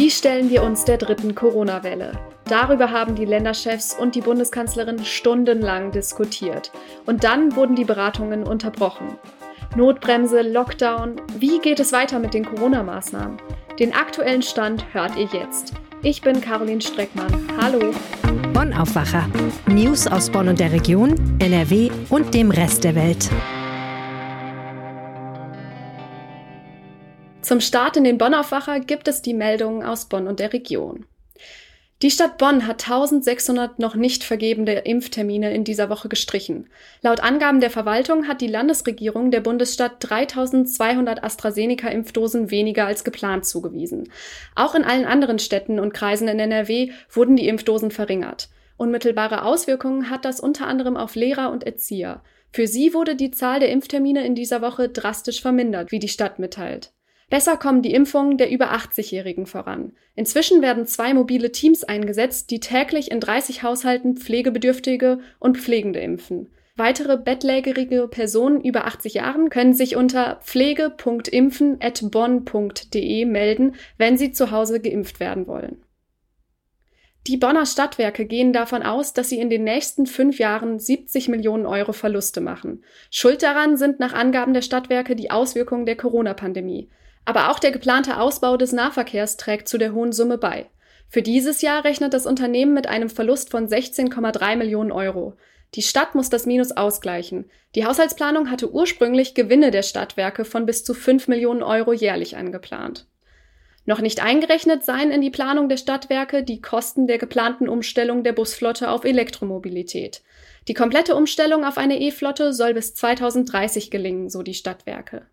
Wie stellen wir uns der dritten Corona-Welle? Darüber haben die Länderchefs und die Bundeskanzlerin stundenlang diskutiert. Und dann wurden die Beratungen unterbrochen. Notbremse, Lockdown, wie geht es weiter mit den Corona-Maßnahmen? Den aktuellen Stand hört ihr jetzt. Ich bin Caroline Streckmann. Hallo. Bonn Aufwacher. News aus Bonn und der Region, NRW und dem Rest der Welt. Zum Start in den Bonn Aufwacher gibt es die Meldungen aus Bonn und der Region. Die Stadt Bonn hat 1600 noch nicht vergebene Impftermine in dieser Woche gestrichen. Laut Angaben der Verwaltung hat die Landesregierung der Bundesstadt 3200 AstraZeneca-Impfdosen weniger als geplant zugewiesen. Auch in allen anderen Städten und Kreisen in NRW wurden die Impfdosen verringert. Unmittelbare Auswirkungen hat das unter anderem auf Lehrer und Erzieher. Für sie wurde die Zahl der Impftermine in dieser Woche drastisch vermindert, wie die Stadt mitteilt. Besser kommen die Impfungen der über 80-Jährigen voran. Inzwischen werden zwei mobile Teams eingesetzt, die täglich in 30 Haushalten Pflegebedürftige und Pflegende impfen. Weitere bettlägerige Personen über 80 Jahren können sich unter pflege.impfen.bonn.de melden, wenn sie zu Hause geimpft werden wollen. Die Bonner Stadtwerke gehen davon aus, dass sie in den nächsten fünf Jahren 70 Millionen Euro Verluste machen. Schuld daran sind nach Angaben der Stadtwerke die Auswirkungen der Corona-Pandemie. Aber auch der geplante Ausbau des Nahverkehrs trägt zu der hohen Summe bei. Für dieses Jahr rechnet das Unternehmen mit einem Verlust von 16,3 Millionen Euro. Die Stadt muss das Minus ausgleichen. Die Haushaltsplanung hatte ursprünglich Gewinne der Stadtwerke von bis zu 5 Millionen Euro jährlich angeplant. Noch nicht eingerechnet seien in die Planung der Stadtwerke die Kosten der geplanten Umstellung der Busflotte auf Elektromobilität. Die komplette Umstellung auf eine E-Flotte soll bis 2030 gelingen, so die Stadtwerke.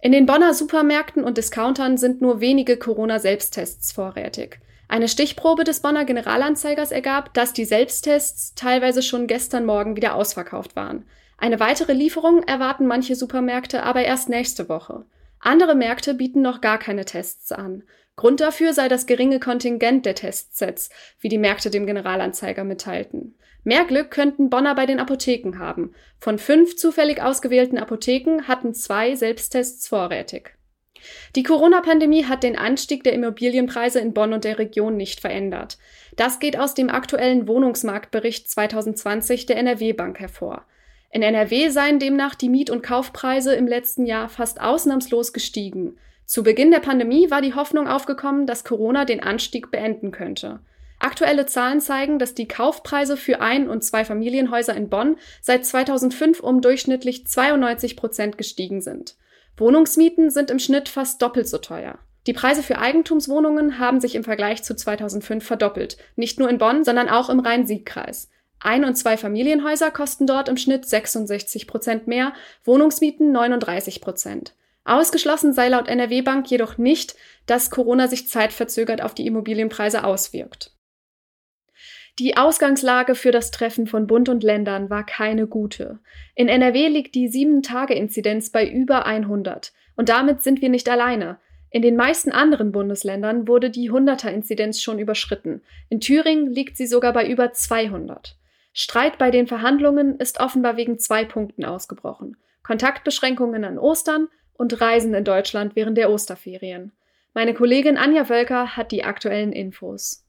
In den Bonner Supermärkten und Discountern sind nur wenige Corona-Selbsttests vorrätig. Eine Stichprobe des Bonner Generalanzeigers ergab, dass die Selbsttests teilweise schon gestern Morgen wieder ausverkauft waren. Eine weitere Lieferung erwarten manche Supermärkte aber erst nächste Woche. Andere Märkte bieten noch gar keine Tests an. Grund dafür sei das geringe Kontingent der Testsets, wie die Märkte dem Generalanzeiger mitteilten. Mehr Glück könnten Bonner bei den Apotheken haben. Von fünf zufällig ausgewählten Apotheken hatten zwei Selbsttests vorrätig. Die Corona-Pandemie hat den Anstieg der Immobilienpreise in Bonn und der Region nicht verändert. Das geht aus dem aktuellen Wohnungsmarktbericht 2020 der NRW-Bank hervor. In NRW seien demnach die Miet- und Kaufpreise im letzten Jahr fast ausnahmslos gestiegen. Zu Beginn der Pandemie war die Hoffnung aufgekommen, dass Corona den Anstieg beenden könnte. Aktuelle Zahlen zeigen, dass die Kaufpreise für Ein- und Zweifamilienhäuser in Bonn seit 2005 um durchschnittlich 92 Prozent gestiegen sind. Wohnungsmieten sind im Schnitt fast doppelt so teuer. Die Preise für Eigentumswohnungen haben sich im Vergleich zu 2005 verdoppelt, nicht nur in Bonn, sondern auch im Rhein-Sieg-Kreis. Ein- und Zweifamilienhäuser kosten dort im Schnitt 66 Prozent mehr, Wohnungsmieten 39 Prozent. Ausgeschlossen sei laut NRW Bank jedoch nicht, dass Corona sich zeitverzögert auf die Immobilienpreise auswirkt. Die Ausgangslage für das Treffen von Bund und Ländern war keine gute. In NRW liegt die 7-Tage-Inzidenz bei über 100. Und damit sind wir nicht alleine. In den meisten anderen Bundesländern wurde die 100er-Inzidenz schon überschritten. In Thüringen liegt sie sogar bei über 200. Streit bei den Verhandlungen ist offenbar wegen zwei Punkten ausgebrochen. Kontaktbeschränkungen an Ostern und Reisen in Deutschland während der Osterferien. Meine Kollegin Anja Wölker hat die aktuellen Infos.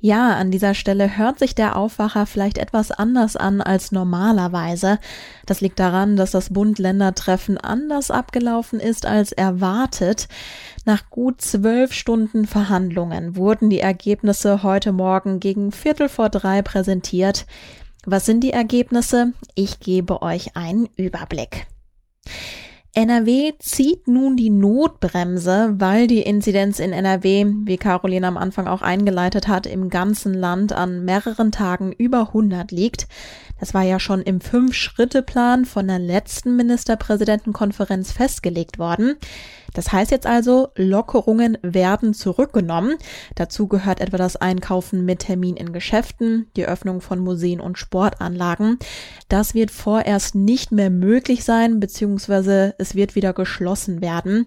Ja, an dieser Stelle hört sich der Aufwacher vielleicht etwas anders an als normalerweise. Das liegt daran, dass das Bund-Länder-Treffen anders abgelaufen ist als erwartet. Nach gut zwölf Stunden Verhandlungen wurden die Ergebnisse heute Morgen gegen Viertel vor drei präsentiert. Was sind die Ergebnisse? Ich gebe euch einen Überblick. NRW zieht nun die Notbremse, weil die Inzidenz in NRW, wie Caroline am Anfang auch eingeleitet hat, im ganzen Land an mehreren Tagen über 100 liegt. Das war ja schon im Fünf-Schritte-Plan von der letzten Ministerpräsidentenkonferenz festgelegt worden. Das heißt jetzt also, Lockerungen werden zurückgenommen. Dazu gehört etwa das Einkaufen mit Termin in Geschäften, die Öffnung von Museen und Sportanlagen. Das wird vorerst nicht mehr möglich sein, beziehungsweise es wird wieder geschlossen werden.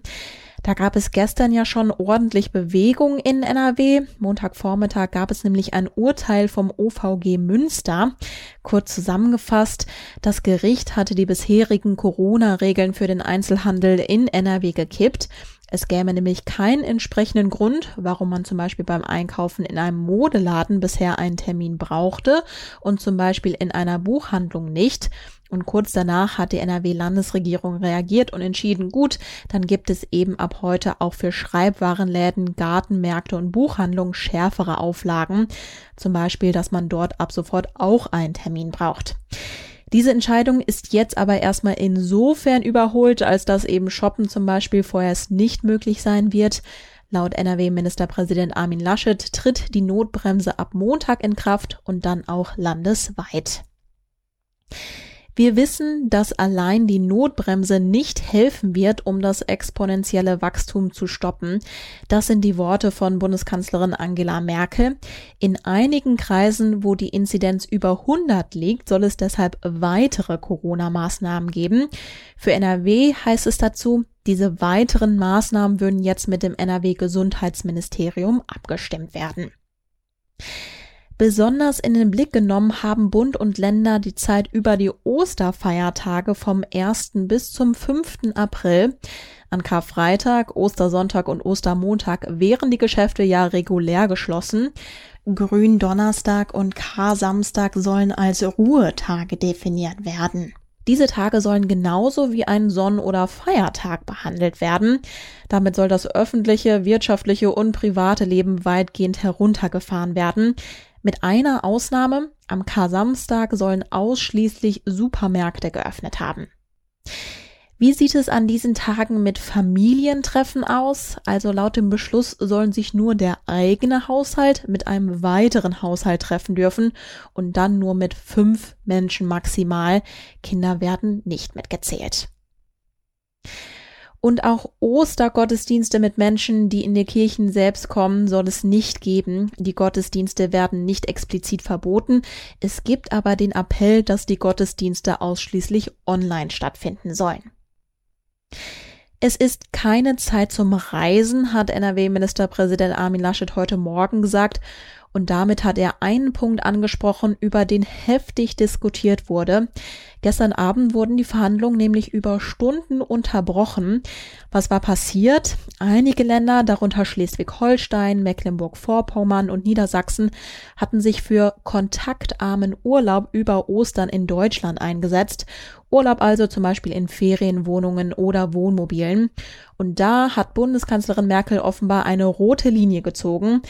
Da gab es gestern ja schon ordentlich Bewegung in NRW. Montagvormittag gab es nämlich ein Urteil vom OVG Münster. Kurz zusammengefasst, das Gericht hatte die bisherigen Corona-Regeln für den Einzelhandel in NRW gekippt. Es gäbe nämlich keinen entsprechenden Grund, warum man zum Beispiel beim Einkaufen in einem Modeladen bisher einen Termin brauchte und zum Beispiel in einer Buchhandlung nicht. Und kurz danach hat die NRW-Landesregierung reagiert und entschieden, gut, dann gibt es eben ab heute auch für Schreibwarenläden, Gartenmärkte und Buchhandlungen schärfere Auflagen. Zum Beispiel, dass man dort ab sofort auch einen Termin braucht. Diese Entscheidung ist jetzt aber erstmal insofern überholt, als dass eben Shoppen zum Beispiel vorerst nicht möglich sein wird. Laut NRW-Ministerpräsident Armin Laschet tritt die Notbremse ab Montag in Kraft und dann auch landesweit. Wir wissen, dass allein die Notbremse nicht helfen wird, um das exponentielle Wachstum zu stoppen. Das sind die Worte von Bundeskanzlerin Angela Merkel. In einigen Kreisen, wo die Inzidenz über 100 liegt, soll es deshalb weitere Corona-Maßnahmen geben. Für NRW heißt es dazu, diese weiteren Maßnahmen würden jetzt mit dem NRW Gesundheitsministerium abgestimmt werden. Besonders in den Blick genommen haben Bund und Länder die Zeit über die Osterfeiertage vom 1. bis zum 5. April. An Karfreitag, Ostersonntag und Ostermontag wären die Geschäfte ja regulär geschlossen. Gründonnerstag und Kar-Samstag sollen als Ruhetage definiert werden. Diese Tage sollen genauso wie ein Sonn- oder Feiertag behandelt werden. Damit soll das öffentliche, wirtschaftliche und private Leben weitgehend heruntergefahren werden. Mit einer Ausnahme, am Kar-Samstag sollen ausschließlich Supermärkte geöffnet haben. Wie sieht es an diesen Tagen mit Familientreffen aus? Also laut dem Beschluss sollen sich nur der eigene Haushalt mit einem weiteren Haushalt treffen dürfen und dann nur mit fünf Menschen maximal. Kinder werden nicht mitgezählt. Und auch Ostergottesdienste mit Menschen, die in die Kirchen selbst kommen, soll es nicht geben. Die Gottesdienste werden nicht explizit verboten. Es gibt aber den Appell, dass die Gottesdienste ausschließlich online stattfinden sollen. Es ist keine Zeit zum Reisen, hat NRW-Ministerpräsident Armin Laschet heute Morgen gesagt. Und damit hat er einen Punkt angesprochen, über den heftig diskutiert wurde. Gestern Abend wurden die Verhandlungen nämlich über Stunden unterbrochen. Was war passiert? Einige Länder, darunter Schleswig-Holstein, Mecklenburg-Vorpommern und Niedersachsen, hatten sich für kontaktarmen Urlaub über Ostern in Deutschland eingesetzt. Urlaub also zum Beispiel in Ferienwohnungen oder Wohnmobilen. Und da hat Bundeskanzlerin Merkel offenbar eine rote Linie gezogen.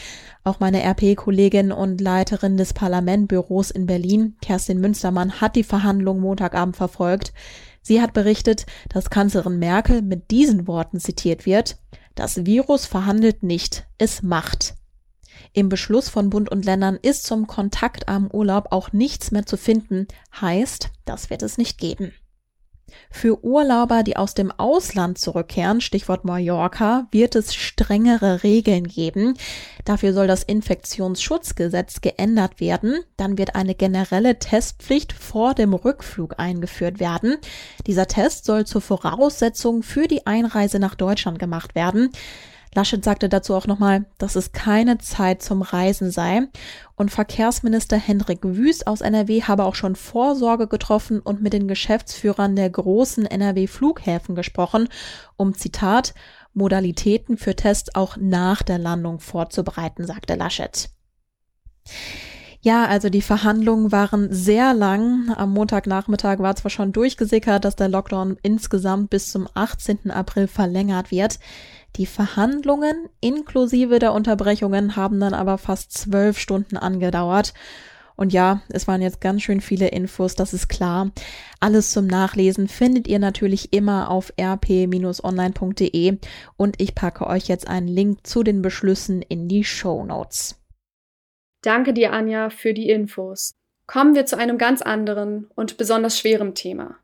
Auch meine RP-Kollegin und Leiterin des Parlamentbüros in Berlin, Kerstin Münstermann, hat die Verhandlungen Montagabend verfolgt. Sie hat berichtet, dass Kanzlerin Merkel mit diesen Worten zitiert wird. Das Virus verhandelt nicht, es macht. Im Beschluss von Bund und Ländern ist zum kontaktarmen Urlaub auch nichts mehr zu finden, heißt, das wird es nicht geben. Für Urlauber, die aus dem Ausland zurückkehren, Stichwort Mallorca, wird es strengere Regeln geben. Dafür soll das Infektionsschutzgesetz geändert werden. Dann wird eine generelle Testpflicht vor dem Rückflug eingeführt werden. Dieser Test soll zur Voraussetzung für die Einreise nach Deutschland gemacht werden. Laschet sagte dazu auch nochmal, dass es keine Zeit zum Reisen sei. Und Verkehrsminister Hendrik Wüst aus NRW habe auch schon Vorsorge getroffen und mit den Geschäftsführern der großen NRW-Flughäfen gesprochen, um Zitat Modalitäten für Tests auch nach der Landung vorzubereiten, sagte Laschet. Ja, also die Verhandlungen waren sehr lang. Am Montagnachmittag war zwar schon durchgesickert, dass der Lockdown insgesamt bis zum 18. April verlängert wird. Die Verhandlungen inklusive der Unterbrechungen haben dann aber fast zwölf Stunden angedauert. Und ja, es waren jetzt ganz schön viele Infos, das ist klar. Alles zum Nachlesen findet ihr natürlich immer auf rp-online.de und ich packe euch jetzt einen Link zu den Beschlüssen in die Show Notes. Danke dir, Anja, für die Infos. Kommen wir zu einem ganz anderen und besonders schweren Thema.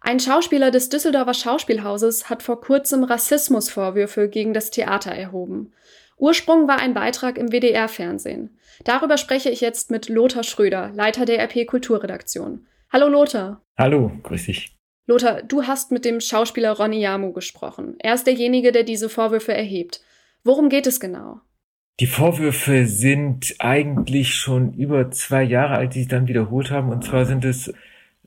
Ein Schauspieler des Düsseldorfer Schauspielhauses hat vor kurzem Rassismusvorwürfe gegen das Theater erhoben. Ursprung war ein Beitrag im WDR-Fernsehen. Darüber spreche ich jetzt mit Lothar Schröder, Leiter der RP Kulturredaktion. Hallo Lothar. Hallo, grüß dich. Lothar, du hast mit dem Schauspieler Ronny Yamu gesprochen. Er ist derjenige, der diese Vorwürfe erhebt. Worum geht es genau? Die Vorwürfe sind eigentlich schon über zwei Jahre alt, die sich dann wiederholt haben. Und zwar sind es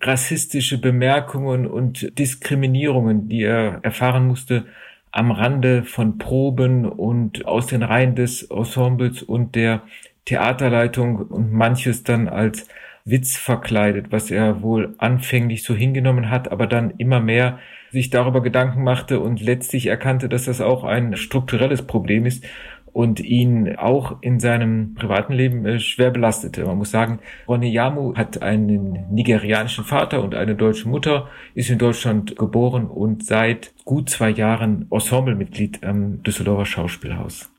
rassistische Bemerkungen und Diskriminierungen, die er erfahren musste, am Rande von Proben und aus den Reihen des Ensembles und der Theaterleitung und manches dann als Witz verkleidet, was er wohl anfänglich so hingenommen hat, aber dann immer mehr sich darüber Gedanken machte und letztlich erkannte, dass das auch ein strukturelles Problem ist und ihn auch in seinem privaten Leben äh, schwer belastete. Man muss sagen, Ronny Yamu hat einen nigerianischen Vater und eine deutsche Mutter, ist in Deutschland geboren und seit gut zwei Jahren Ensemblemitglied am Düsseldorfer Schauspielhaus.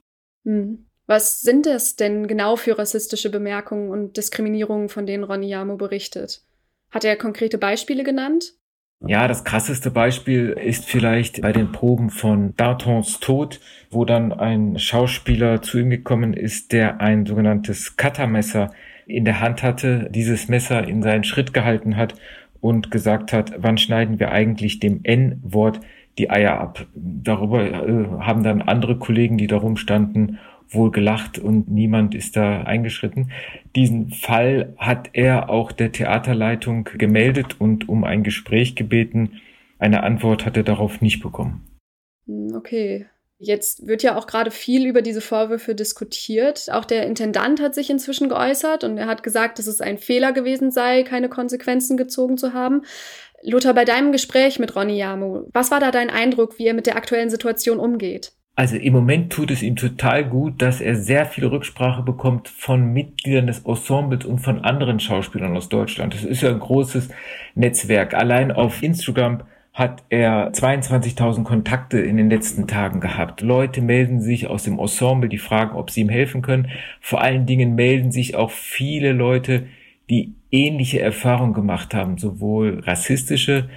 Hm. Was sind das denn genau für rassistische Bemerkungen und Diskriminierungen, von denen Ronny Yamu berichtet? Hat er konkrete Beispiele genannt? Ja, das krasseste Beispiel ist vielleicht bei den Proben von Dartons Tod, wo dann ein Schauspieler zu ihm gekommen ist, der ein sogenanntes Cuttermesser in der Hand hatte, dieses Messer in seinen Schritt gehalten hat und gesagt hat, wann schneiden wir eigentlich dem N-Wort die Eier ab. Darüber äh, haben dann andere Kollegen, die darum standen, wohl gelacht und niemand ist da eingeschritten. Diesen Fall hat er auch der Theaterleitung gemeldet und um ein Gespräch gebeten. Eine Antwort hat er darauf nicht bekommen. Hm, okay. Jetzt wird ja auch gerade viel über diese Vorwürfe diskutiert. Auch der Intendant hat sich inzwischen geäußert und er hat gesagt, dass es ein Fehler gewesen sei, keine Konsequenzen gezogen zu haben. Lothar, bei deinem Gespräch mit Ronny Yamu, was war da dein Eindruck, wie er mit der aktuellen Situation umgeht? Also im Moment tut es ihm total gut, dass er sehr viel Rücksprache bekommt von Mitgliedern des Ensembles und von anderen Schauspielern aus Deutschland. Das ist ja ein großes Netzwerk. Allein auf Instagram hat er 22.000 Kontakte in den letzten Tagen gehabt. Leute melden sich aus dem Ensemble, die fragen, ob sie ihm helfen können. Vor allen Dingen melden sich auch viele Leute, die ähnliche Erfahrungen gemacht haben, sowohl rassistische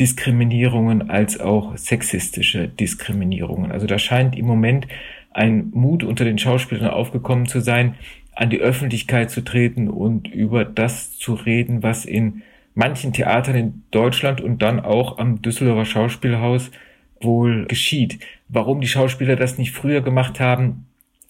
Diskriminierungen als auch sexistische Diskriminierungen. Also da scheint im Moment ein Mut unter den Schauspielern aufgekommen zu sein, an die Öffentlichkeit zu treten und über das zu reden, was in manchen Theatern in Deutschland und dann auch am Düsseldorfer Schauspielhaus wohl geschieht. Warum die Schauspieler das nicht früher gemacht haben,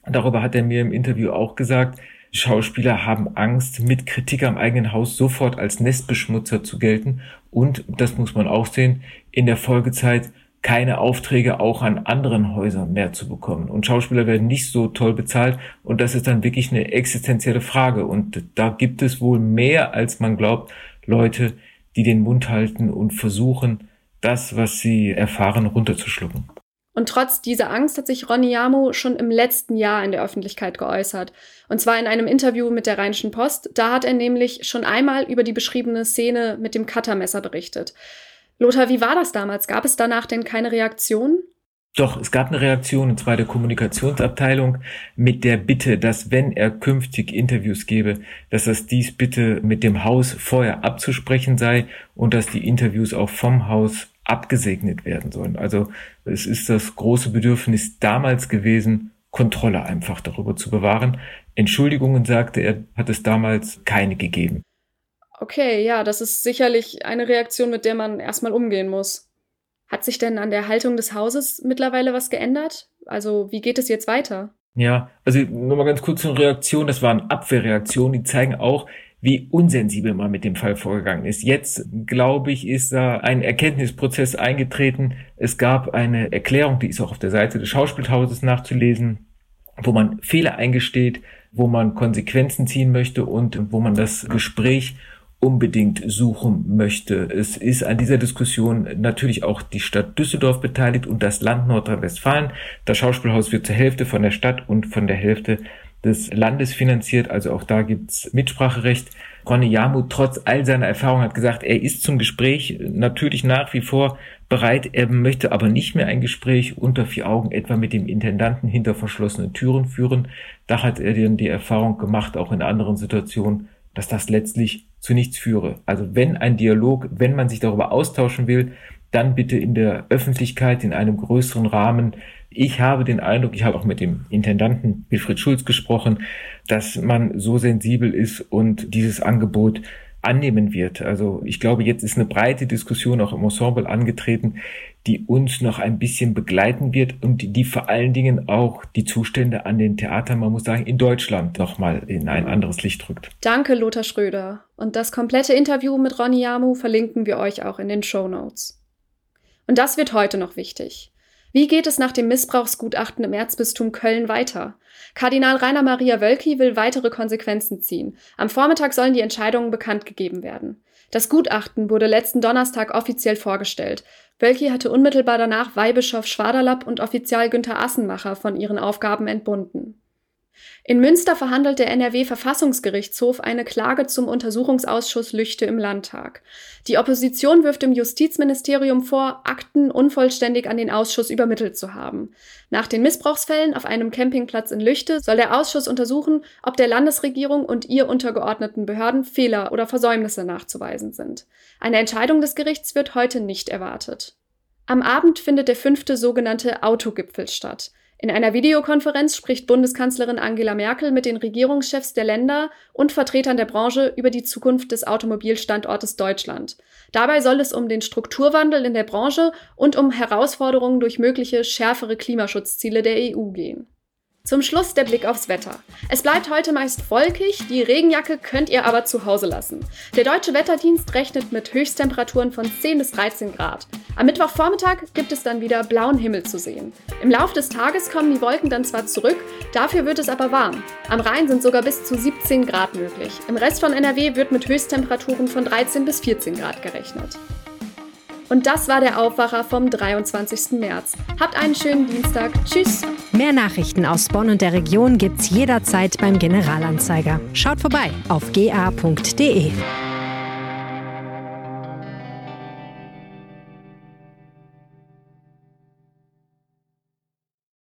darüber hat er mir im Interview auch gesagt, Schauspieler haben Angst, mit Kritik am eigenen Haus sofort als Nestbeschmutzer zu gelten und, das muss man auch sehen, in der Folgezeit keine Aufträge auch an anderen Häusern mehr zu bekommen. Und Schauspieler werden nicht so toll bezahlt und das ist dann wirklich eine existenzielle Frage. Und da gibt es wohl mehr, als man glaubt, Leute, die den Mund halten und versuchen, das, was sie erfahren, runterzuschlucken. Und trotz dieser Angst hat sich Ronny Yamo schon im letzten Jahr in der Öffentlichkeit geäußert. Und zwar in einem Interview mit der Rheinischen Post. Da hat er nämlich schon einmal über die beschriebene Szene mit dem Cuttermesser berichtet. Lothar, wie war das damals? Gab es danach denn keine Reaktion? Doch, es gab eine Reaktion, und zwar der Kommunikationsabteilung, mit der Bitte, dass wenn er künftig Interviews gebe, dass das dies bitte mit dem Haus vorher abzusprechen sei und dass die Interviews auch vom Haus abgesegnet werden sollen. Also es ist das große Bedürfnis damals gewesen, Kontrolle einfach darüber zu bewahren. Entschuldigungen, sagte er, hat es damals keine gegeben. Okay, ja, das ist sicherlich eine Reaktion, mit der man erstmal umgehen muss. Hat sich denn an der Haltung des Hauses mittlerweile was geändert? Also, wie geht es jetzt weiter? Ja, also nur mal ganz kurz zur Reaktion. Das waren Abwehrreaktionen, die zeigen auch, wie unsensibel man mit dem Fall vorgegangen ist. Jetzt, glaube ich, ist da ein Erkenntnisprozess eingetreten. Es gab eine Erklärung, die ist auch auf der Seite des Schauspielhauses nachzulesen, wo man Fehler eingesteht, wo man Konsequenzen ziehen möchte und wo man das Gespräch unbedingt suchen möchte. Es ist an dieser Diskussion natürlich auch die Stadt Düsseldorf beteiligt und das Land Nordrhein-Westfalen. Das Schauspielhaus wird zur Hälfte von der Stadt und von der Hälfte des Landes finanziert, also auch da gibt's Mitspracherecht. Ronny Yamu, trotz all seiner Erfahrung, hat gesagt, er ist zum Gespräch natürlich nach wie vor bereit, er möchte aber nicht mehr ein Gespräch unter vier Augen etwa mit dem Intendanten hinter verschlossenen Türen führen. Da hat er dann die Erfahrung gemacht, auch in anderen Situationen, dass das letztlich zu nichts führe. Also wenn ein Dialog, wenn man sich darüber austauschen will, dann bitte in der Öffentlichkeit, in einem größeren Rahmen, ich habe den Eindruck, ich habe auch mit dem Intendanten Wilfried Schulz gesprochen, dass man so sensibel ist und dieses Angebot annehmen wird. Also ich glaube, jetzt ist eine breite Diskussion auch im Ensemble angetreten, die uns noch ein bisschen begleiten wird und die, die vor allen Dingen auch die Zustände an den Theatern, man muss sagen, in Deutschland nochmal in ein anderes Licht rückt. Danke, Lothar Schröder. Und das komplette Interview mit Ronny Yamu verlinken wir euch auch in den Show Notes. Und das wird heute noch wichtig. Wie geht es nach dem Missbrauchsgutachten im Erzbistum Köln weiter? Kardinal Rainer Maria Wölki will weitere Konsequenzen ziehen. Am Vormittag sollen die Entscheidungen bekannt gegeben werden. Das Gutachten wurde letzten Donnerstag offiziell vorgestellt. Wölki hatte unmittelbar danach Weihbischof Schwaderlapp und Offizial Günther Assenmacher von ihren Aufgaben entbunden. In Münster verhandelt der NRW-Verfassungsgerichtshof eine Klage zum Untersuchungsausschuss Lüchte im Landtag. Die Opposition wirft dem Justizministerium vor, Akten unvollständig an den Ausschuss übermittelt zu haben. Nach den Missbrauchsfällen auf einem Campingplatz in Lüchte soll der Ausschuss untersuchen, ob der Landesregierung und ihr untergeordneten Behörden Fehler oder Versäumnisse nachzuweisen sind. Eine Entscheidung des Gerichts wird heute nicht erwartet. Am Abend findet der fünfte sogenannte Autogipfel statt. In einer Videokonferenz spricht Bundeskanzlerin Angela Merkel mit den Regierungschefs der Länder und Vertretern der Branche über die Zukunft des Automobilstandortes Deutschland. Dabei soll es um den Strukturwandel in der Branche und um Herausforderungen durch mögliche schärfere Klimaschutzziele der EU gehen. Zum Schluss der Blick aufs Wetter. Es bleibt heute meist wolkig, die Regenjacke könnt ihr aber zu Hause lassen. Der deutsche Wetterdienst rechnet mit Höchsttemperaturen von 10 bis 13 Grad. Am Mittwochvormittag gibt es dann wieder blauen Himmel zu sehen. Im Laufe des Tages kommen die Wolken dann zwar zurück, dafür wird es aber warm. Am Rhein sind sogar bis zu 17 Grad möglich. Im Rest von NRW wird mit Höchsttemperaturen von 13 bis 14 Grad gerechnet. Und das war der Aufwacher vom 23. März. Habt einen schönen Dienstag. Tschüss. Mehr Nachrichten aus Bonn und der Region gibt's jederzeit beim Generalanzeiger. Schaut vorbei auf ga.de.